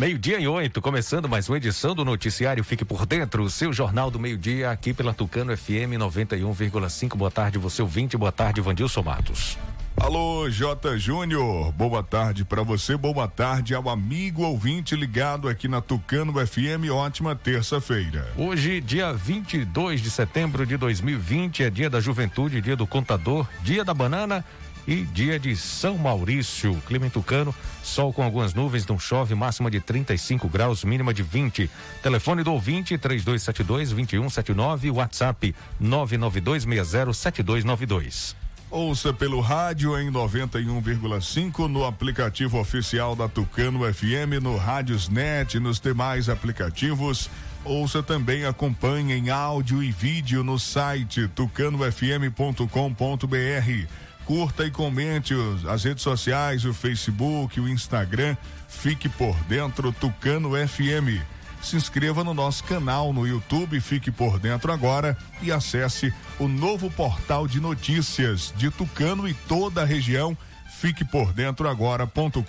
Meio-dia e oito, começando mais uma edição do Noticiário Fique por Dentro, o seu jornal do meio-dia, aqui pela Tucano FM 91,5. Boa tarde, você ouvinte, boa tarde, Vandilson Matos. Alô, J. Júnior, boa tarde para você, boa tarde ao amigo ouvinte ligado aqui na Tucano FM, ótima terça-feira. Hoje, dia 22 de setembro de 2020, é dia da juventude, dia do contador, dia da banana, e dia de São Maurício, clima em Tucano, sol com algumas nuvens, não chove, máxima de 35 graus, mínima de 20. Telefone do ouvinte 3272 2179, WhatsApp 992607292. Ouça pelo rádio em 91,5 no aplicativo oficial da Tucano FM, no Rádiosnet, nos demais aplicativos. Ouça também, acompanhe em áudio e vídeo no site tucanofm.com.br curta e comente os, as redes sociais, o Facebook, o Instagram. Fique por dentro Tucano FM. Se inscreva no nosso canal no YouTube, fique por dentro agora e acesse o novo portal de notícias de Tucano e toda a região. Fique por dentro agora.com.br.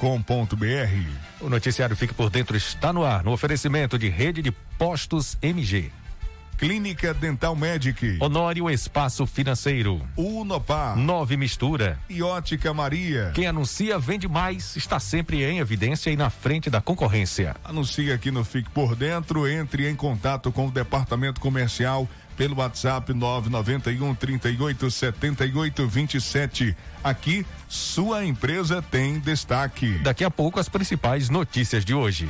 O noticiário Fique por Dentro está no ar, no oferecimento de rede de postos MG. Clínica Dental Medic. Honório Espaço Financeiro. Unopar. Nove Mistura. E Ótica Maria. Quem anuncia vende mais, está sempre em evidência e na frente da concorrência. Anuncie aqui no Fique por Dentro, entre em contato com o departamento comercial pelo WhatsApp 991 38 78 27. Aqui, sua empresa tem destaque. Daqui a pouco, as principais notícias de hoje.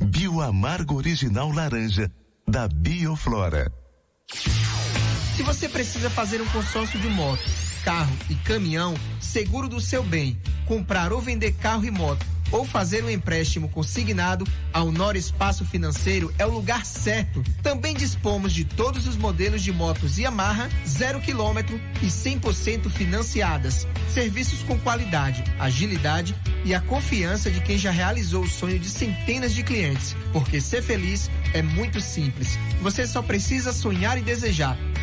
Bioamargo Original Laranja, da Bioflora. Se você precisa fazer um consórcio de moto, carro e caminhão, seguro do seu bem, comprar ou vender carro e moto, ou fazer um empréstimo consignado, a Honor Espaço Financeiro é o lugar certo. Também dispomos de todos os modelos de motos Yamaha, zero quilômetro e 100% financiadas. Serviços com qualidade, agilidade e a confiança de quem já realizou o sonho de centenas de clientes. Porque ser feliz é muito simples. Você só precisa sonhar e desejar.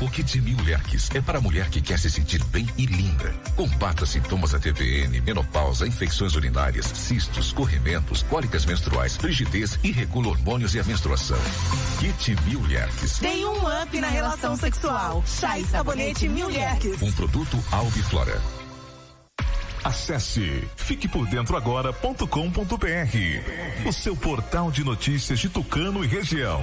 O Kit Mil Lerques é para a mulher que quer se sentir bem e linda. Combata sintomas da TPN, menopausa, infecções urinárias, cistos, corrimentos, cólicas menstruais, frigidez e regula hormônios e a menstruação. Kit Mil Lerques. Tem um up na relação sexual. Chá e sabonete Mil Lerques. Um produto Albiflora. Acesse fiquepordentroagora.com.br, o seu portal de notícias de Tucano e região.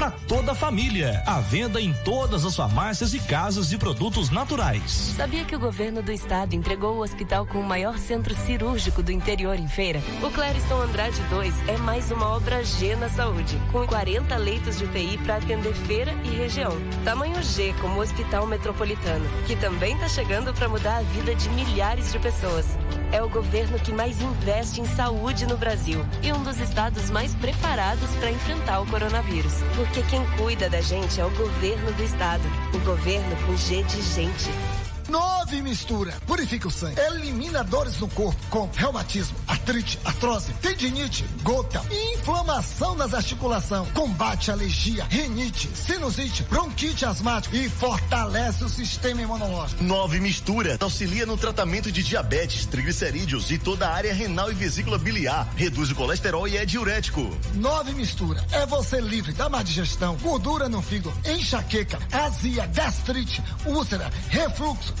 para toda a família. À venda em todas as farmácias e casas de produtos naturais. Sabia que o governo do estado entregou o hospital com o maior centro cirúrgico do interior em feira? O Clériston Andrade 2 é mais uma obra G na saúde, com 40 leitos de UTI para atender feira e região. Tamanho G como o Hospital Metropolitano, que também está chegando para mudar a vida de milhares de pessoas. É o governo que mais investe em saúde no Brasil e um dos estados mais preparados para enfrentar o coronavírus. Porque quem cuida da gente é o governo do estado. O governo com G de gente. Nove mistura. Purifica o sangue. Elimina dores no corpo, como reumatismo, artrite, artrose, tendinite, gota, inflamação nas articulações. Combate alergia, rinite, sinusite, bronquite asmática e fortalece o sistema imunológico. Nove mistura. Auxilia no tratamento de diabetes, triglicerídeos e toda a área renal e vesícula biliar. Reduz o colesterol e é diurético. Nove mistura. É você livre da má digestão, gordura no fígado, enxaqueca, azia, gastrite, úlcera, refluxo,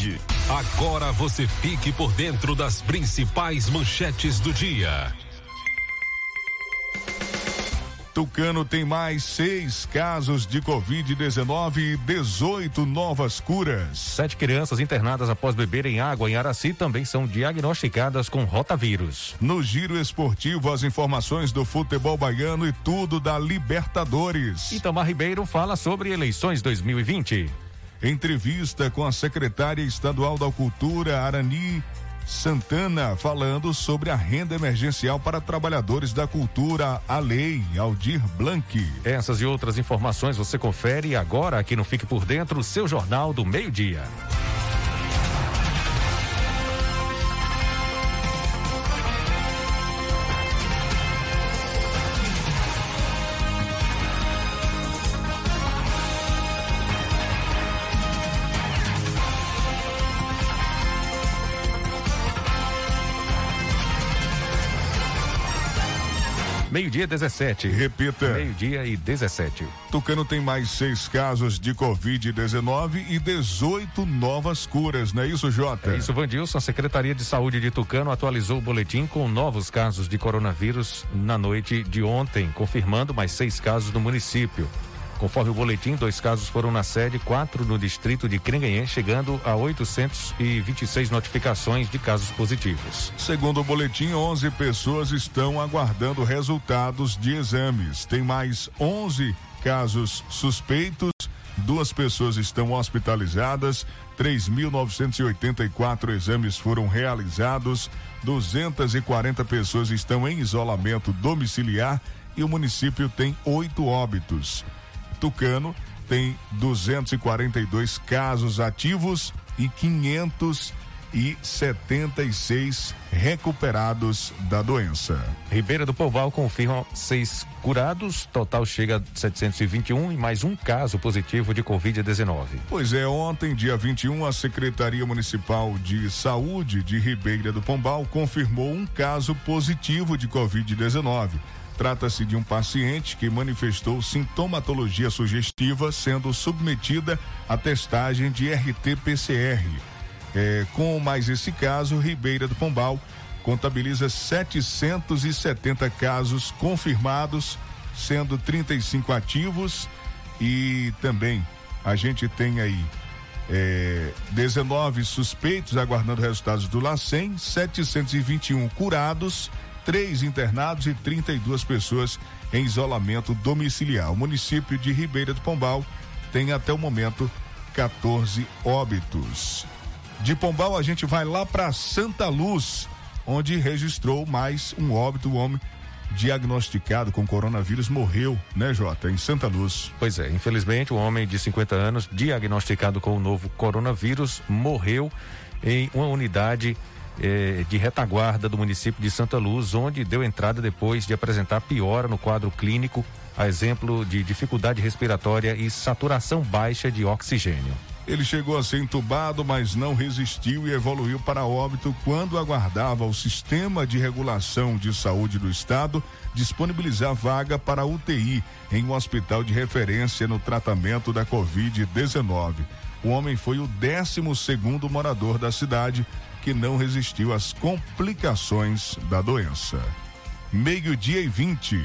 Agora você fique por dentro das principais manchetes do dia. Tucano tem mais seis casos de Covid-19 e 18 novas curas. Sete crianças internadas após beberem água em Araci também são diagnosticadas com rotavírus. No giro esportivo, as informações do futebol baiano e tudo da Libertadores. Itamar Ribeiro fala sobre eleições 2020. Entrevista com a secretária estadual da Cultura, Arani Santana, falando sobre a renda emergencial para trabalhadores da cultura, a lei Aldir Blanc. Essas e outras informações você confere agora aqui no Fique por Dentro, seu Jornal do Meio-Dia. Meio-dia 17. Repita. Meio-dia e 17. Tucano tem mais seis casos de Covid-19 e 18 novas curas, não é isso, Jota? É isso, Vandilson. A Secretaria de Saúde de Tucano atualizou o boletim com novos casos de coronavírus na noite de ontem, confirmando mais seis casos no município. Conforme o boletim, dois casos foram na sede, quatro no distrito de Crenganhém, chegando a 826 notificações de casos positivos. Segundo o boletim, 11 pessoas estão aguardando resultados de exames. Tem mais 11 casos suspeitos, duas pessoas estão hospitalizadas, 3.984 exames foram realizados, 240 pessoas estão em isolamento domiciliar e o município tem oito óbitos. Tucano tem 242 casos ativos e 576 recuperados da doença. Ribeira do Poval confirma seis curados, total chega a 721 e mais um caso positivo de Covid-19. Pois é, ontem, dia 21, a Secretaria Municipal de Saúde de Ribeira do Pombal confirmou um caso positivo de Covid-19. Trata-se de um paciente que manifestou sintomatologia sugestiva, sendo submetida à testagem de RT-PCR. É, com mais esse caso, Ribeira do Pombal contabiliza 770 casos confirmados, sendo 35 ativos e também a gente tem aí é, 19 suspeitos aguardando resultados do LACEN, 721 curados três internados e 32 pessoas em isolamento domiciliar. O município de Ribeira do Pombal tem até o momento 14 óbitos. De Pombal a gente vai lá para Santa Luz, onde registrou mais um óbito. O homem diagnosticado com coronavírus morreu, né, Jota, em Santa Luz. Pois é, infelizmente, um homem de 50 anos diagnosticado com o novo coronavírus morreu em uma unidade eh, de retaguarda do município de Santa Luz, onde deu entrada depois de apresentar piora no quadro clínico, a exemplo de dificuldade respiratória e saturação baixa de oxigênio. Ele chegou a ser entubado, mas não resistiu e evoluiu para óbito quando aguardava o sistema de regulação de saúde do estado disponibilizar vaga para UTI em um hospital de referência no tratamento da Covid-19. O homem foi o 12 segundo morador da cidade que não resistiu às complicações da doença. Meio-dia e 20.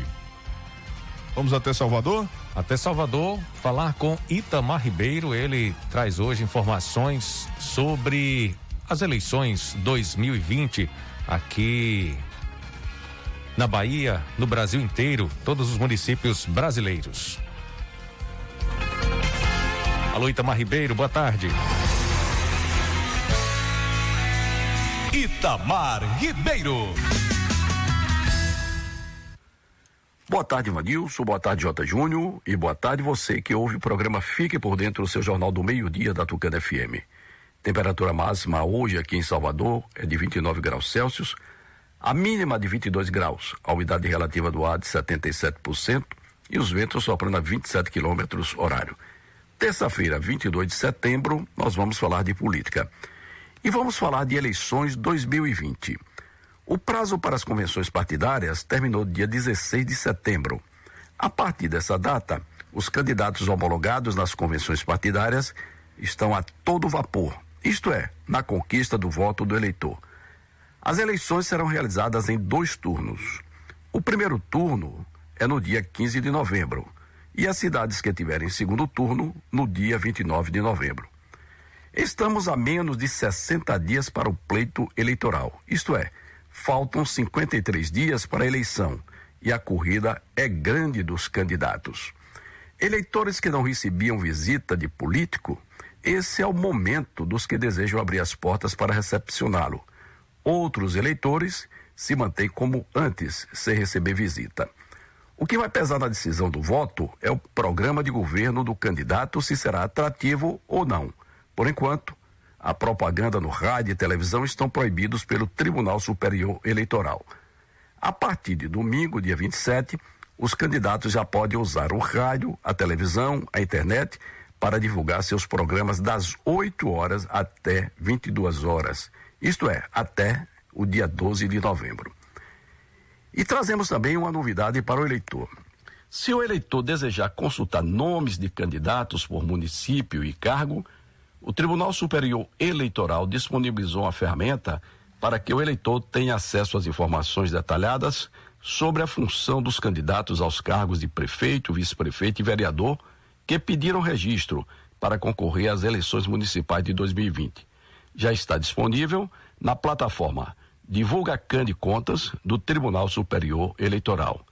Vamos até Salvador? Até Salvador, falar com Itamar Ribeiro. Ele traz hoje informações sobre as eleições 2020 aqui na Bahia, no Brasil inteiro, todos os municípios brasileiros. Alô, Itamar Ribeiro, boa tarde. Itamar Ribeiro. Boa tarde, Vanilson. Boa tarde, J. Júnior. E boa tarde você que ouve o programa Fique por Dentro do seu Jornal do Meio-Dia da Tucana FM. Temperatura máxima hoje aqui em Salvador é de 29 graus Celsius, a mínima de 22 graus, a umidade relativa do ar de 77% e os ventos soprando a 27 quilômetros horário. Terça-feira, 22 de setembro, nós vamos falar de política. E vamos falar de eleições 2020. O prazo para as convenções partidárias terminou dia 16 de setembro. A partir dessa data, os candidatos homologados nas convenções partidárias estão a todo vapor, isto é, na conquista do voto do eleitor. As eleições serão realizadas em dois turnos. O primeiro turno é no dia 15 de novembro e as cidades que tiverem segundo turno no dia 29 de novembro. Estamos a menos de 60 dias para o pleito eleitoral, isto é, faltam 53 dias para a eleição e a corrida é grande dos candidatos. Eleitores que não recebiam visita de político, esse é o momento dos que desejam abrir as portas para recepcioná-lo. Outros eleitores se mantêm como antes, sem receber visita. O que vai pesar na decisão do voto é o programa de governo do candidato, se será atrativo ou não. Por enquanto, a propaganda no rádio e televisão estão proibidos pelo Tribunal Superior Eleitoral. A partir de domingo, dia 27, os candidatos já podem usar o rádio, a televisão, a internet para divulgar seus programas das 8 horas até 22 horas, isto é, até o dia 12 de novembro. E trazemos também uma novidade para o eleitor. Se o eleitor desejar consultar nomes de candidatos por município e cargo, o Tribunal Superior Eleitoral disponibilizou uma ferramenta para que o eleitor tenha acesso às informações detalhadas sobre a função dos candidatos aos cargos de prefeito, vice-prefeito e vereador que pediram registro para concorrer às eleições municipais de 2020. Já está disponível na plataforma Divulga Can de Contas do Tribunal Superior Eleitoral.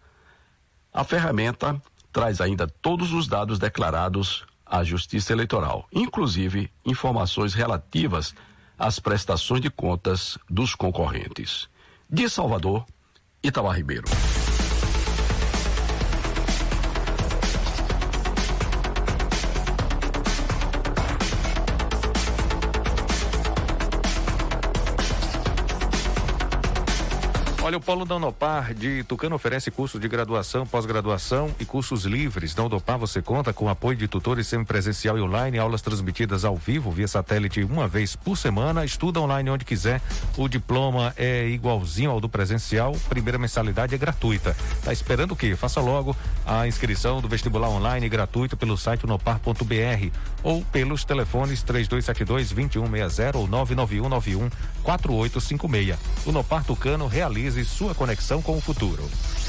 A ferramenta traz ainda todos os dados declarados à Justiça Eleitoral, inclusive informações relativas às prestações de contas dos concorrentes. De Salvador, Itamar Ribeiro. Olha, o Polo da Unopar de Tucano oferece cursos de graduação, pós-graduação e cursos livres. Na Unopar você conta com apoio de tutores semipresencial e online, aulas transmitidas ao vivo via satélite uma vez por semana. Estuda online onde quiser. O diploma é igualzinho ao do presencial. Primeira mensalidade é gratuita. Tá esperando o quê? Faça logo a inscrição do vestibular online gratuito pelo site unopar.br ou pelos telefones 3272 2160 ou 99191 4856. Unopar Tucano realiza sua conexão com o futuro.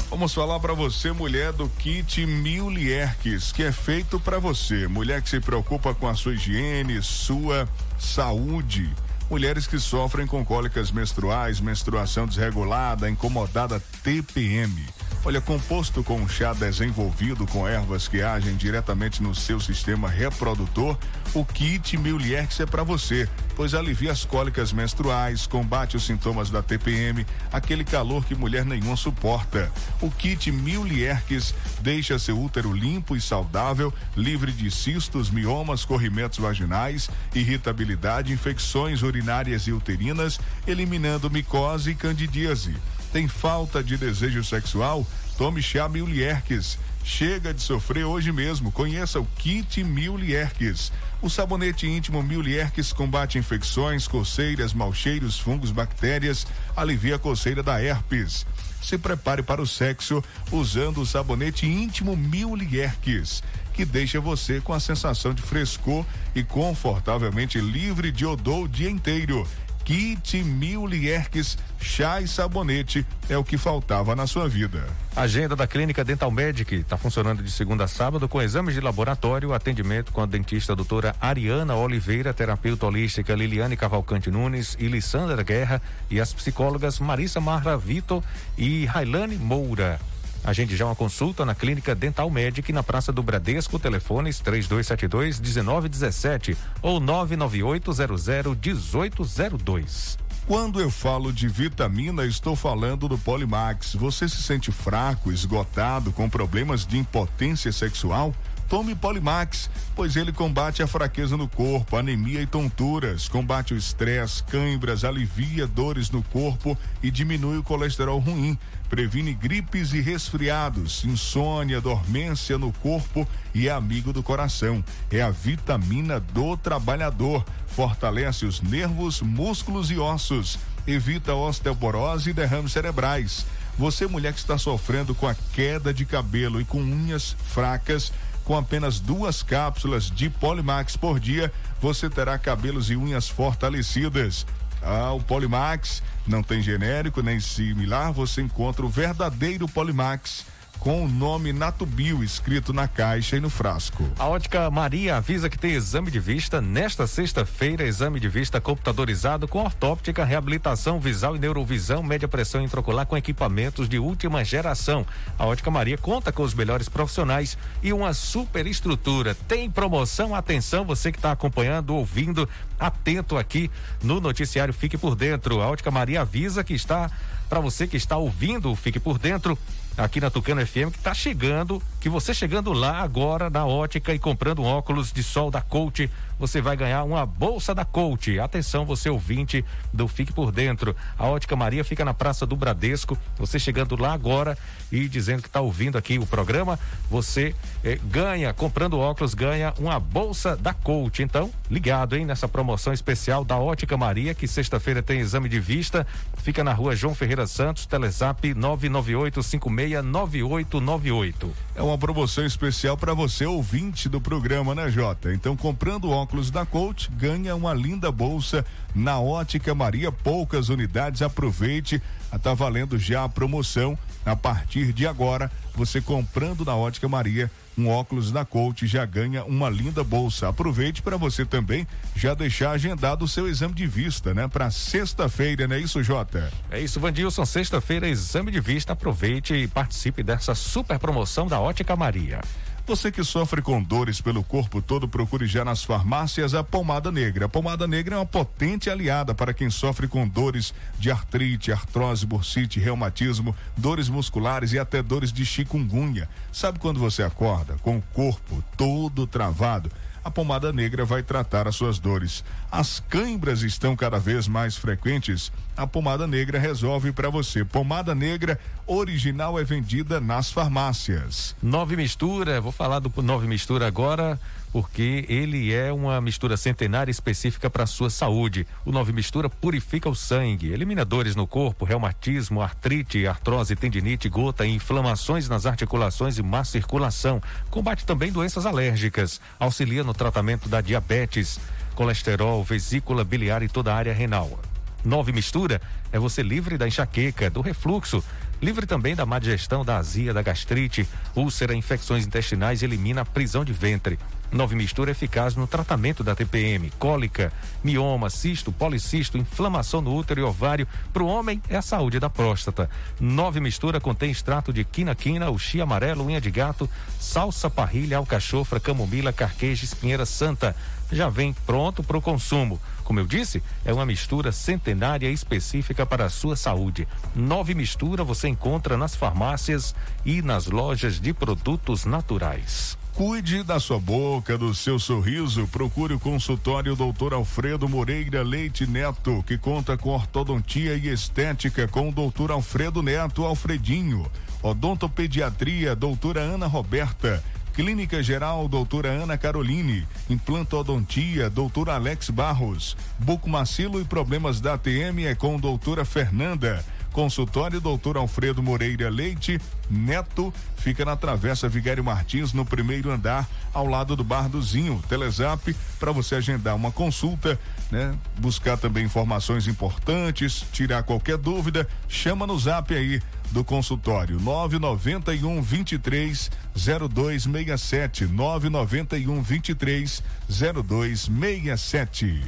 Vamos falar para você, mulher, do kit Mil Lierques, que é feito para você. Mulher que se preocupa com a sua higiene, sua saúde. Mulheres que sofrem com cólicas menstruais, menstruação desregulada, incomodada TPM. Olha, composto com um chá desenvolvido com ervas que agem diretamente no seu sistema reprodutor, o kit Milierx é para você, pois alivia as cólicas menstruais, combate os sintomas da TPM, aquele calor que mulher nenhuma suporta. O kit Milierx deixa seu útero limpo e saudável, livre de cistos, miomas, corrimentos vaginais, irritabilidade, infecções urinárias e uterinas, eliminando micose e candidíase. Tem falta de desejo sexual? Tome chá Mil Lierques. Chega de sofrer hoje mesmo. Conheça o Kit Mil Lierques. O sabonete íntimo Mil Lierques combate infecções, coceiras, mau cheiros, fungos, bactérias, alivia a coceira da herpes. Se prepare para o sexo usando o sabonete íntimo Mil Lierques que deixa você com a sensação de frescor e confortavelmente livre de odor o dia inteiro kit mil lierques, chá e sabonete é o que faltava na sua vida. Agenda da Clínica Dental Medic está funcionando de segunda a sábado com exames de laboratório, atendimento com a dentista doutora Ariana Oliveira, terapeuta holística Liliane Cavalcante Nunes e Lissandra Guerra e as psicólogas Marissa Marra Vitor e Railane Moura. Agende já uma consulta na Clínica Dental Medic na Praça do Bradesco, telefones 3272 1917 ou 99800 1802. Quando eu falo de vitamina, estou falando do Polimax. Você se sente fraco, esgotado, com problemas de impotência sexual? Tome Polimax, pois ele combate a fraqueza no corpo, anemia e tonturas, combate o estresse, cãibras, alivia dores no corpo e diminui o colesterol ruim previne gripes e resfriados, insônia, dormência no corpo e é amigo do coração. É a vitamina do trabalhador. Fortalece os nervos, músculos e ossos. Evita osteoporose e derrames cerebrais. Você, mulher que está sofrendo com a queda de cabelo e com unhas fracas, com apenas duas cápsulas de Polimax por dia, você terá cabelos e unhas fortalecidas. Ah, o Polimax não tem genérico nem similar, você encontra o verdadeiro Polimax com o nome Natubio escrito na caixa e no frasco. A ótica Maria avisa que tem exame de vista nesta sexta-feira, exame de vista computadorizado com ortóptica, reabilitação visual e neurovisão, média pressão intraocular com equipamentos de última geração. A ótica Maria conta com os melhores profissionais e uma super estrutura. Tem promoção, atenção, você que está acompanhando, ouvindo, atento aqui no noticiário Fique por Dentro. A ótica Maria avisa que está para você que está ouvindo, fique por dentro aqui na Tucano FM que está chegando, que você chegando lá agora na ótica e comprando um óculos de sol da Coach, você vai ganhar uma bolsa da Coach. Atenção, você ouvinte do Fique por Dentro. A Ótica Maria fica na Praça do Bradesco. Você chegando lá agora e dizendo que está ouvindo aqui o programa, você eh, ganha, comprando óculos, ganha uma bolsa da Coach. Então, ligado, hein, nessa promoção especial da Ótica Maria, que sexta-feira tem exame de vista. Fica na rua João Ferreira Santos, Telezap 998569898. É uma promoção especial para você, ouvinte do programa, né, Jota? Então, comprando óculos da Coach, ganha uma linda bolsa na Ótica Maria. Poucas unidades, aproveite. Está valendo já a promoção. A partir de agora, você comprando na Ótica Maria um óculos da Coach já ganha uma linda bolsa. Aproveite para você também já deixar agendado o seu exame de vista, né? Para sexta-feira, não é isso, Jota? É isso, Vandilson. Sexta-feira, exame de vista. Aproveite e participe dessa super promoção da Ótica Maria. Você que sofre com dores pelo corpo todo, procure já nas farmácias a pomada negra. A pomada negra é uma potente aliada para quem sofre com dores de artrite, artrose, bursite, reumatismo, dores musculares e até dores de chikungunya. Sabe quando você acorda com o corpo todo travado? A pomada negra vai tratar as suas dores. As câimbras estão cada vez mais frequentes. A pomada negra resolve para você. Pomada negra original é vendida nas farmácias. Nove mistura, vou falar do nove mistura agora porque ele é uma mistura centenária específica para a sua saúde. O Nove Mistura purifica o sangue, elimina dores no corpo, reumatismo, artrite, artrose, tendinite, gota, inflamações nas articulações e má circulação. Combate também doenças alérgicas, auxilia no tratamento da diabetes, colesterol, vesícula biliar e toda a área renal. Nove Mistura é você livre da enxaqueca, do refluxo, livre também da má digestão, da azia, da gastrite, úlcera, infecções intestinais e elimina a prisão de ventre. Nove Mistura eficaz no tratamento da TPM, cólica, mioma, cisto, policisto, inflamação no útero e ovário. Para o homem, é a saúde da próstata. Nove Mistura contém extrato de quina-quina, uxi amarelo, unha de gato, salsa parrilha, alcachofra, camomila, carqueja, espinheira santa. Já vem pronto para o consumo. Como eu disse, é uma mistura centenária específica para a sua saúde. Nove Mistura você encontra nas farmácias e nas lojas de produtos naturais. Cuide da sua boca, do seu sorriso. Procure o consultório Dr. Alfredo Moreira Leite Neto, que conta com ortodontia e estética com o Dr. Alfredo Neto Alfredinho. Odontopediatria, doutora Ana Roberta. Clínica Geral, doutora Ana Caroline. Implantodontia, doutora Alex Barros. Bucomacilo e problemas da ATM é com doutora Fernanda. Consultório Doutor Alfredo Moreira Leite Neto fica na Travessa Vigário Martins, no primeiro andar, ao lado do Bar do Zinho. Telezap para você agendar uma consulta, né? Buscar também informações importantes, tirar qualquer dúvida, chama no Zap aí do consultório 991 23 0267 991 23 0267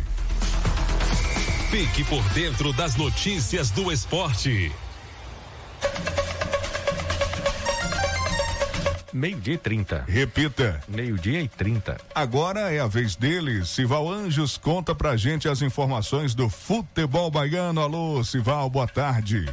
Fique por dentro das notícias do esporte. Meio-dia e 30. Repita. Meio-dia e 30. Agora é a vez dele. Sival Anjos conta pra gente as informações do futebol baiano. Alô, Sival, boa tarde.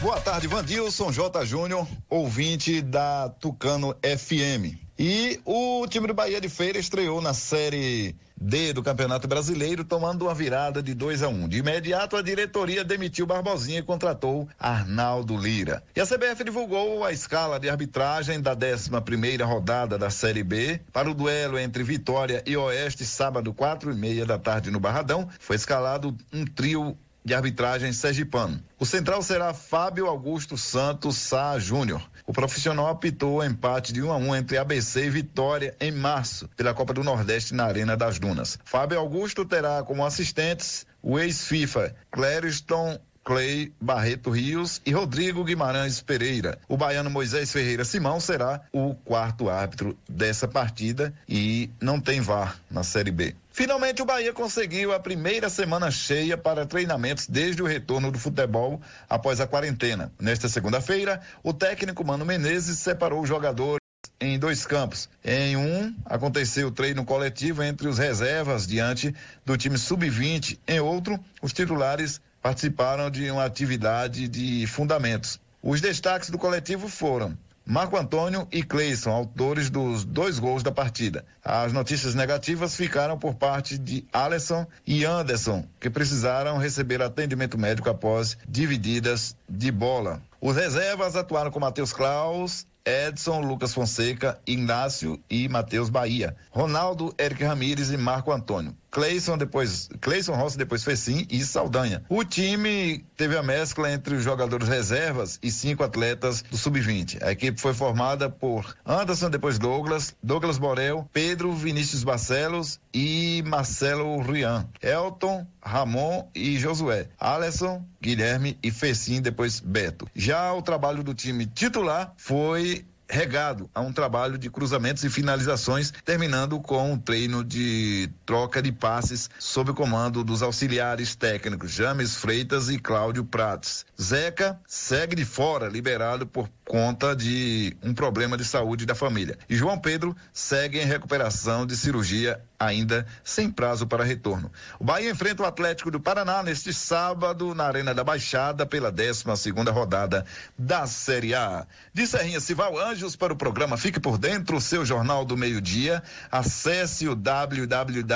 Boa tarde, Vandilson J. Júnior, ouvinte da Tucano FM. E o time do Bahia de Feira estreou na Série D do Campeonato Brasileiro, tomando uma virada de 2 a 1 um. De imediato, a diretoria demitiu Barbosinha e contratou Arnaldo Lira. E a CBF divulgou a escala de arbitragem da 11 primeira rodada da Série B para o duelo entre Vitória e Oeste, sábado, quatro e meia da tarde no Barradão. Foi escalado um trio de arbitragem sergipano. O central será Fábio Augusto Santos Sá Júnior. O profissional apitou o empate de 1 a 1 entre ABC e Vitória em março, pela Copa do Nordeste na Arena das Dunas. Fábio Augusto terá como assistentes o ex-FIFA Clériston Clay Barreto Rios e Rodrigo Guimarães Pereira. O baiano Moisés Ferreira Simão será o quarto árbitro dessa partida e não tem VAR na Série B. Finalmente, o Bahia conseguiu a primeira semana cheia para treinamentos desde o retorno do futebol após a quarentena. Nesta segunda-feira, o técnico Mano Menezes separou os jogadores em dois campos. Em um, aconteceu o treino coletivo entre os reservas diante do time sub-20. Em outro, os titulares participaram de uma atividade de fundamentos. Os destaques do coletivo foram Marco Antônio e Cleison, autores dos dois gols da partida. As notícias negativas ficaram por parte de Alisson e Anderson, que precisaram receber atendimento médico após divididas de bola. Os reservas atuaram com Matheus Klaus, Edson, Lucas Fonseca, Inácio e Matheus Bahia. Ronaldo, Eric Ramires e Marco Antônio. Cleison depois, Cleison Rossi depois Fecim e Saldanha. O time teve a mescla entre os jogadores reservas e cinco atletas do sub-20. A equipe foi formada por Anderson depois Douglas, Douglas Borel, Pedro Vinícius Barcelos e Marcelo Rian, Elton, Ramon e Josué, Alisson, Guilherme e Fecim depois Beto. Já o trabalho do time titular foi regado a um trabalho de cruzamentos e finalizações, terminando com um treino de troca de passes sob o comando dos auxiliares técnicos James Freitas e Cláudio Prates. Zeca segue de fora, liberado por conta de um problema de saúde da família. E João Pedro segue em recuperação de cirurgia ainda sem prazo para retorno. O Bahia enfrenta o Atlético do Paraná neste sábado na Arena da Baixada pela 12 segunda rodada da Série A. De Serrinha Cival Anjos para o programa Fique por Dentro, seu jornal do meio-dia. Acesse o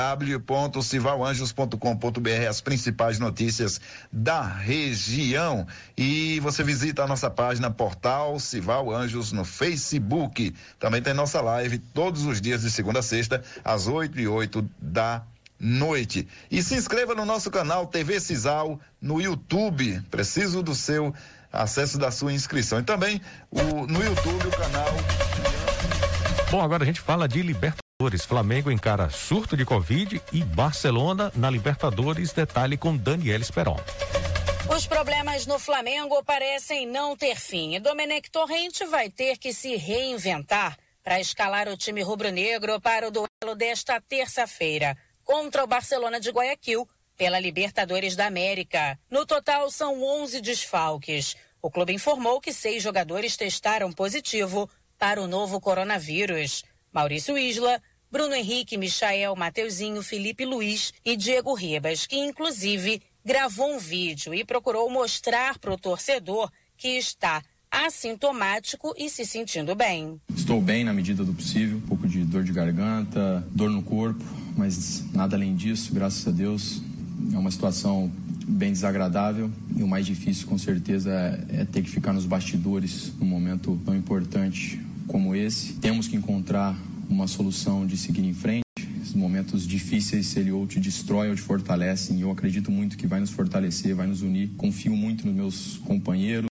www.civalanjos.com.br as principais notícias da região e você visita a nossa página portal Cival Anjos no Facebook. Também tem nossa live todos os dias de segunda a sexta às 8 e 8 da noite. E se inscreva no nosso canal TV Cisal no YouTube. Preciso do seu acesso da sua inscrição. E também o, no YouTube o canal. Bom, agora a gente fala de Libertadores. Flamengo encara surto de Covid e Barcelona na Libertadores. Detalhe com Daniel Esperon. Os problemas no Flamengo parecem não ter fim Domenech Torrente vai ter que se reinventar para escalar o time rubro-negro para o duelo desta terça-feira contra o Barcelona de Guayaquil pela Libertadores da América. No total, são 11 desfalques. O clube informou que seis jogadores testaram positivo para o novo coronavírus. Maurício Isla, Bruno Henrique, Michael, Mateuzinho, Felipe Luiz e Diego Ribas, que inclusive gravou um vídeo e procurou mostrar para o torcedor que está assintomático e se sentindo bem. Estou bem na medida do possível, um pouco de dor de garganta, dor no corpo, mas nada além disso, graças a Deus. É uma situação bem desagradável e o mais difícil, com certeza, é, é ter que ficar nos bastidores num momento tão importante como esse. Temos que encontrar uma solução de seguir em frente. Esses momentos difíceis, ele ou te destrói ou te fortalecem. E eu acredito muito que vai nos fortalecer, vai nos unir. Confio muito nos meus companheiros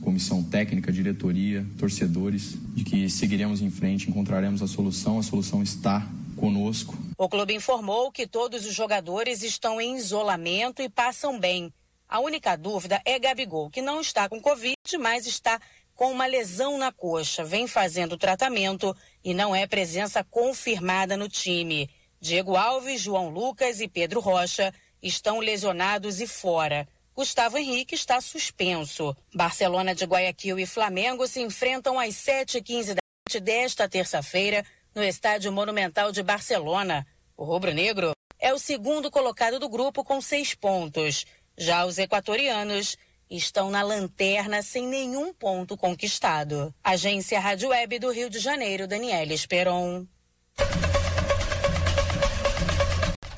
comissão técnica, diretoria, torcedores, de que seguiremos em frente, encontraremos a solução. A solução está conosco. O clube informou que todos os jogadores estão em isolamento e passam bem. A única dúvida é Gabigol, que não está com Covid, mas está com uma lesão na coxa, vem fazendo tratamento e não é presença confirmada no time. Diego Alves, João Lucas e Pedro Rocha estão lesionados e fora. Gustavo Henrique está suspenso. Barcelona de Guayaquil e Flamengo se enfrentam às 7h15 da noite desta terça-feira no Estádio Monumental de Barcelona. O rubro-negro é o segundo colocado do grupo com seis pontos. Já os equatorianos estão na lanterna sem nenhum ponto conquistado. Agência Rádio Web do Rio de Janeiro, Daniela Esperon.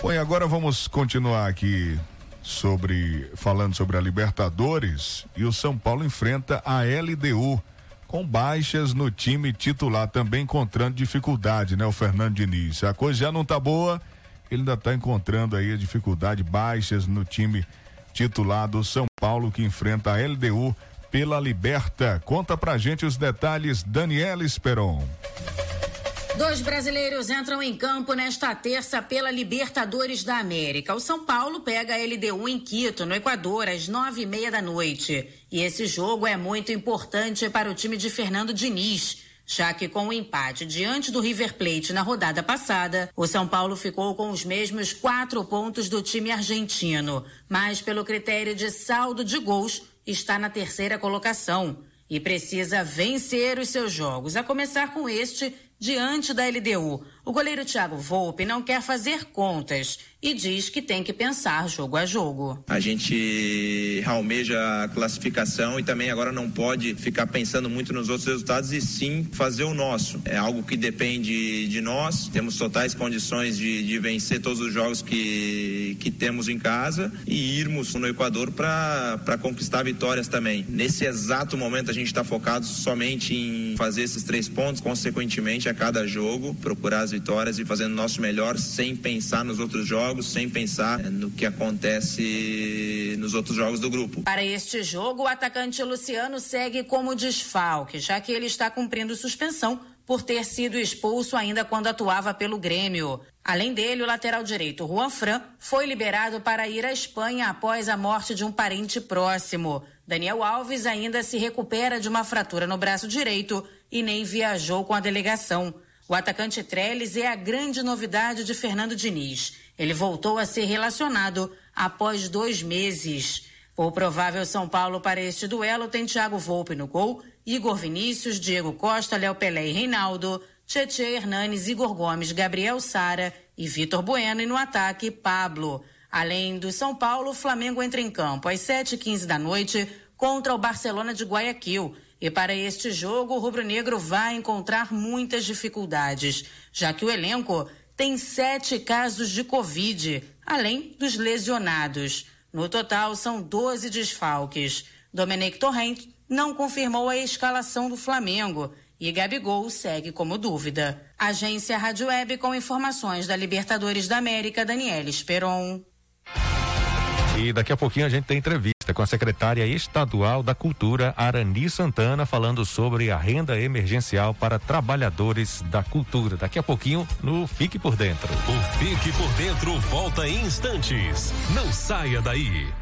Bom, e agora vamos continuar aqui sobre falando sobre a Libertadores e o São Paulo enfrenta a LDU com baixas no time titular também encontrando dificuldade, né, o Fernando Diniz. A coisa já não tá boa, ele ainda tá encontrando aí a dificuldade, baixas no time titular do São Paulo que enfrenta a LDU pela Liberta. Conta pra gente os detalhes, Daniela Esperon. Dois brasileiros entram em campo nesta terça pela Libertadores da América. O São Paulo pega a LDU em Quito, no Equador, às nove e meia da noite. E esse jogo é muito importante para o time de Fernando Diniz, já que com o empate diante do River Plate na rodada passada, o São Paulo ficou com os mesmos quatro pontos do time argentino, mas pelo critério de saldo de gols, está na terceira colocação e precisa vencer os seus jogos, a começar com este diante da LDU. O goleiro Thiago Volpe não quer fazer contas e diz que tem que pensar jogo a jogo. A gente almeja a classificação e também agora não pode ficar pensando muito nos outros resultados e sim fazer o nosso. É algo que depende de nós, temos totais condições de, de vencer todos os jogos que, que temos em casa e irmos no Equador para conquistar vitórias também. Nesse exato momento a gente está focado somente em fazer esses três pontos, consequentemente a cada jogo, procurar as vitórias e fazendo o nosso melhor sem pensar nos outros jogos sem pensar eh, no que acontece nos outros jogos do grupo. Para este jogo, o atacante Luciano segue como desfalque, já que ele está cumprindo suspensão por ter sido expulso ainda quando atuava pelo Grêmio. Além dele, o lateral direito Juan Fran foi liberado para ir à Espanha após a morte de um parente próximo. Daniel Alves ainda se recupera de uma fratura no braço direito e nem viajou com a delegação. O atacante Trellis é a grande novidade de Fernando Diniz. Ele voltou a ser relacionado após dois meses. O provável São Paulo para este duelo tem Thiago Volpe no gol, Igor Vinícius, Diego Costa, Léo Pelé e Reinaldo, Tietê Hernanes, Igor Gomes, Gabriel Sara e Vitor Bueno e no ataque Pablo. Além do São Paulo, o Flamengo entra em campo às 7h15 da noite contra o Barcelona de Guayaquil. E para este jogo, o rubro-negro vai encontrar muitas dificuldades, já que o elenco tem sete casos de Covid, além dos lesionados. No total, são 12 desfalques. Dominic Torrent não confirmou a escalação do Flamengo e Gabigol segue como dúvida. Agência Rádio Web com informações da Libertadores da América, Daniela Esperon. E daqui a pouquinho a gente tem entrevista com a secretária estadual da Cultura, Arani Santana, falando sobre a renda emergencial para trabalhadores da cultura. Daqui a pouquinho no Fique por Dentro. O Fique por Dentro volta em instantes. Não saia daí.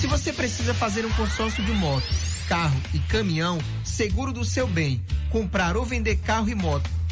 Se você precisa fazer um consórcio de moto, carro e caminhão, seguro do seu bem, comprar ou vender carro e moto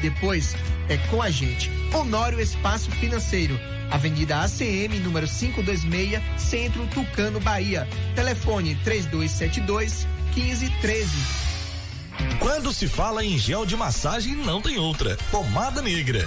Depois é com a gente. Honório Espaço Financeiro Avenida ACM, número 526, Centro Tucano, Bahia. Telefone 3272 1513. Quando se fala em gel de massagem, não tem outra. Pomada negra.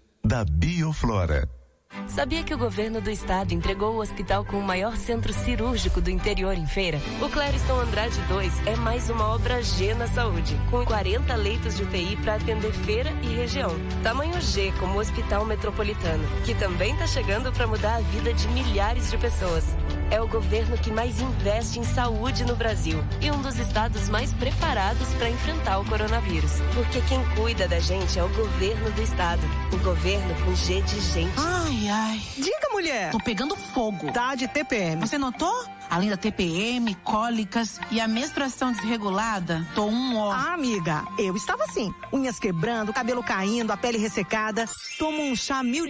da Bioflora. Sabia que o governo do estado entregou o hospital com o maior centro cirúrgico do interior em feira? O Clériston Andrade 2 é mais uma obra G na saúde, com 40 leitos de UTI para atender feira e região. Tamanho G como Hospital Metropolitano, que também está chegando para mudar a vida de milhares de pessoas. É o governo que mais investe em saúde no Brasil e um dos estados mais preparados para enfrentar o coronavírus. Porque quem cuida da gente é o governo do estado. O governo com G de gente. Ai, ai. Diga, mulher. Tô pegando fogo. Tá de TPM. Você notou? Além da TPM, cólicas e a menstruação desregulada, tô um ó. Ah, amiga, eu estava assim. Unhas quebrando, cabelo caindo, a pele ressecada. Tomo um chá Mil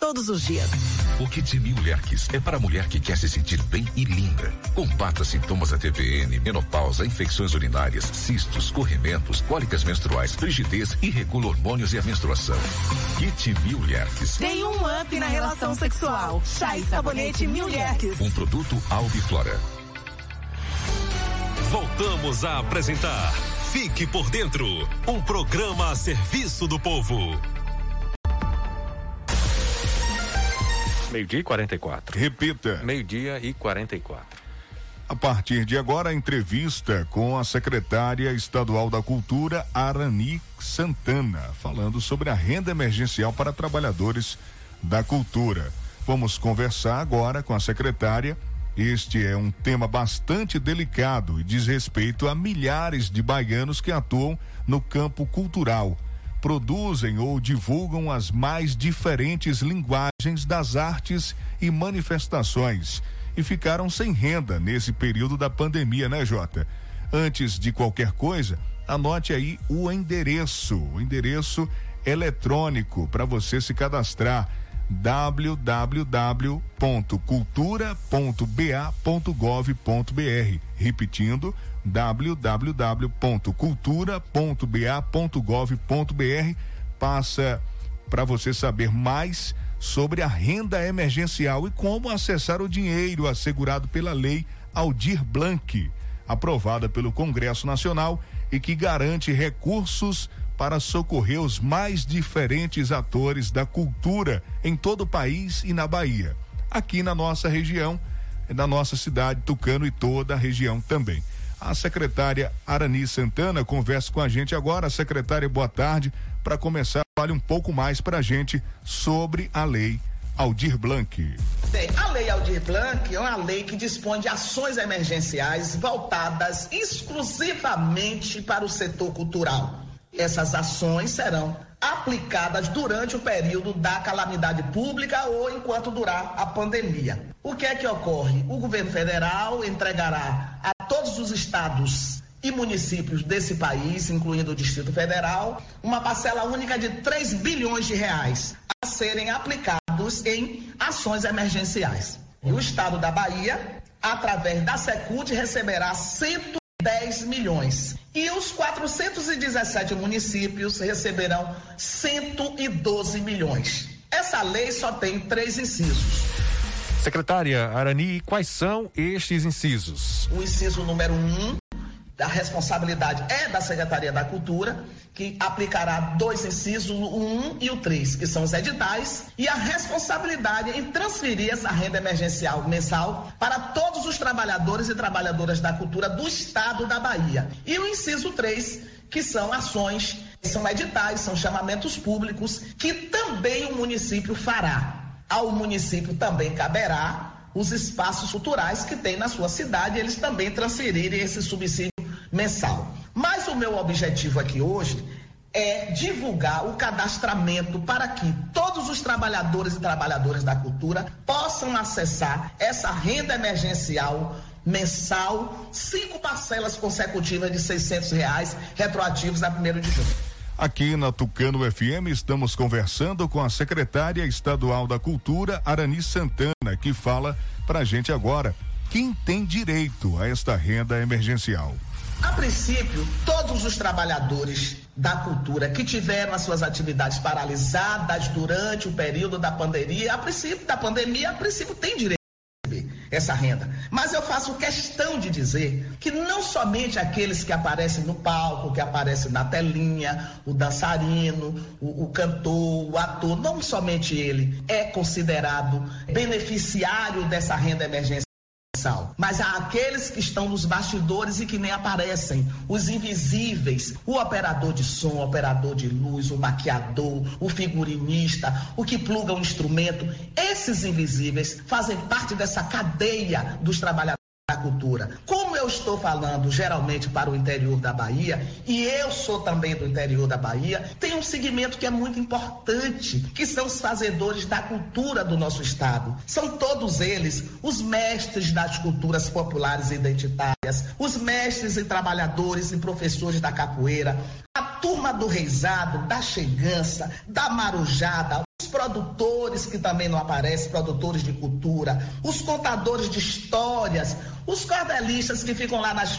todos os dias. O Kit Mil Lerques é para a mulher que quer se sentir bem e linda. Combata sintomas da TPN, menopausa, infecções urinárias, cistos, corrimentos, cólicas menstruais, frigidez e regula hormônios e a menstruação. Kit Mil Lerques. Tem um up na relação sexual. Chá e sabonete Mil Lerques. Um produto Albiflora. Voltamos a apresentar Fique por Dentro um programa a serviço do povo. Meio-dia e 44. Repita. Meio-dia e 44. A partir de agora, a entrevista com a secretária estadual da Cultura, Arani Santana, falando sobre a renda emergencial para trabalhadores da cultura. Vamos conversar agora com a secretária. Este é um tema bastante delicado e diz respeito a milhares de baianos que atuam no campo cultural, produzem ou divulgam as mais diferentes linguagens das artes e manifestações e ficaram sem renda nesse período da pandemia, né, Jota? Antes de qualquer coisa, anote aí o endereço, o endereço eletrônico para você se cadastrar www.cultura.ba.gov.br. Repetindo, www.cultura.ba.gov.br. Passa para você saber mais sobre a renda emergencial e como acessar o dinheiro assegurado pela lei Aldir Blanc, aprovada pelo Congresso Nacional e que garante recursos para socorrer os mais diferentes atores da cultura em todo o país e na Bahia. Aqui na nossa região, na nossa cidade, Tucano e toda a região também. A secretária Arani Santana conversa com a gente agora. Secretária, boa tarde. Para começar, fale um pouco mais para a gente sobre a lei Aldir Blanc. Bem, a lei Aldir Blanc é uma lei que dispõe de ações emergenciais voltadas exclusivamente para o setor cultural. Essas ações serão aplicadas durante o período da calamidade pública ou enquanto durar a pandemia. O que é que ocorre? O governo federal entregará a todos os estados e municípios desse país, incluindo o Distrito Federal, uma parcela única de 3 bilhões de reais a serem aplicados em ações emergenciais. E o estado da Bahia através da Secult, receberá 110 milhões. E os 417 municípios receberão 112 milhões. Essa lei só tem três incisos. Secretária Arani, quais são estes incisos? O inciso número um, a responsabilidade é da Secretaria da Cultura, que aplicará dois incisos, o um e o três, que são os editais, e a responsabilidade em transferir essa renda emergencial mensal para todos os trabalhadores e trabalhadoras da cultura do estado da Bahia. E o inciso três, que são ações, são editais, são chamamentos públicos, que também o município fará. Ao município também caberá os espaços culturais que tem na sua cidade, eles também transferirem esse subsídio mensal. Mas o meu objetivo aqui hoje é divulgar o cadastramento para que todos os trabalhadores e trabalhadoras da cultura possam acessar essa renda emergencial mensal, cinco parcelas consecutivas de 600 reais, retroativos a 1 de junho. Aqui na Tucano FM estamos conversando com a secretária estadual da Cultura, Arani Santana, que fala para a gente agora quem tem direito a esta renda emergencial. A princípio, todos os trabalhadores da cultura que tiveram as suas atividades paralisadas durante o período da pandemia, a princípio da pandemia, a princípio tem direito essa renda. Mas eu faço questão de dizer que não somente aqueles que aparecem no palco, que aparecem na telinha, o dançarino, o, o cantor, o ator, não somente ele é considerado beneficiário dessa renda emergencial mas há aqueles que estão nos bastidores e que nem aparecem, os invisíveis, o operador de som, o operador de luz, o maquiador, o figurinista, o que pluga o instrumento, esses invisíveis fazem parte dessa cadeia dos trabalhadores da cultura. Como eu estou falando geralmente para o interior da Bahia, e eu sou também do interior da Bahia, tem um segmento que é muito importante, que são os fazedores da cultura do nosso estado. São todos eles os mestres das culturas populares e identitárias, os mestres e trabalhadores e professores da capoeira, a turma do reizado, da chegança, da marujada, os produtores que também não aparecem, produtores de cultura, os contadores de histórias, os cordelistas que ficam lá nas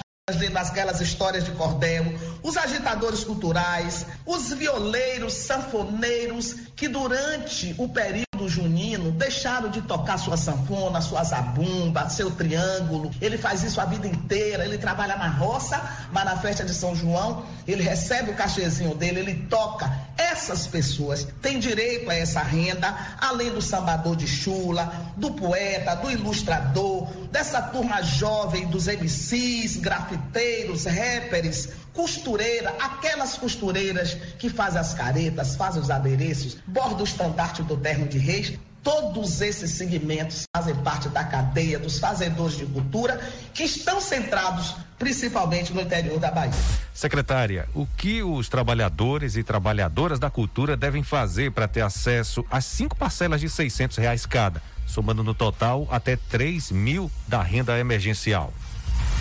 nasquelas histórias de cordel, os agitadores culturais, os violeiros, sanfoneiros que durante o período junino deixaram de tocar sua sanfona, sua zabumba, seu triângulo. Ele faz isso a vida inteira, ele trabalha na roça, mas na festa de São João, ele recebe o cachezinho dele, ele toca. Essas pessoas têm direito a essa renda, além do sambador de chula, do poeta, do ilustrador, dessa turma jovem dos MCs, grafiteiros, rappers, costureira, aquelas costureiras que fazem as caretas, fazem os adereços, bordam o estandarte do terno de reis, todos esses segmentos fazem parte da cadeia dos fazedores de cultura que estão centrados principalmente no interior da Bahia. Secretária, o que os trabalhadores e trabalhadoras da cultura devem fazer para ter acesso às cinco parcelas de seiscentos reais cada, somando no total até três mil da renda emergencial?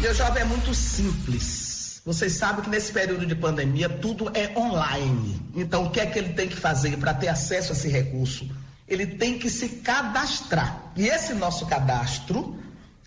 Meu jovem é muito simples vocês sabem que nesse período de pandemia tudo é online. Então, o que é que ele tem que fazer para ter acesso a esse recurso? Ele tem que se cadastrar. E esse nosso cadastro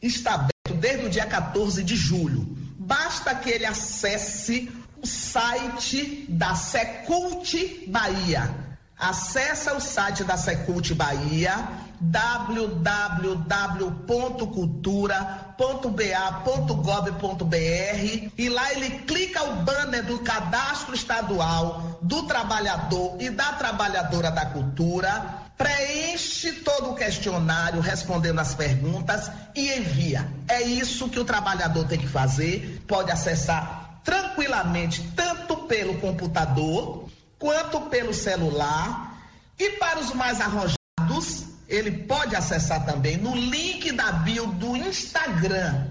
está aberto desde o dia 14 de julho. Basta que ele acesse o site da Secult Bahia. Acesse o site da Secult Bahia www.cultura.ba.gov.br e lá ele clica o banner do cadastro estadual do trabalhador e da trabalhadora da cultura, preenche todo o questionário respondendo as perguntas e envia. É isso que o trabalhador tem que fazer, pode acessar tranquilamente tanto pelo computador quanto pelo celular e para os mais arrojados ele pode acessar também no link da bio do Instagram.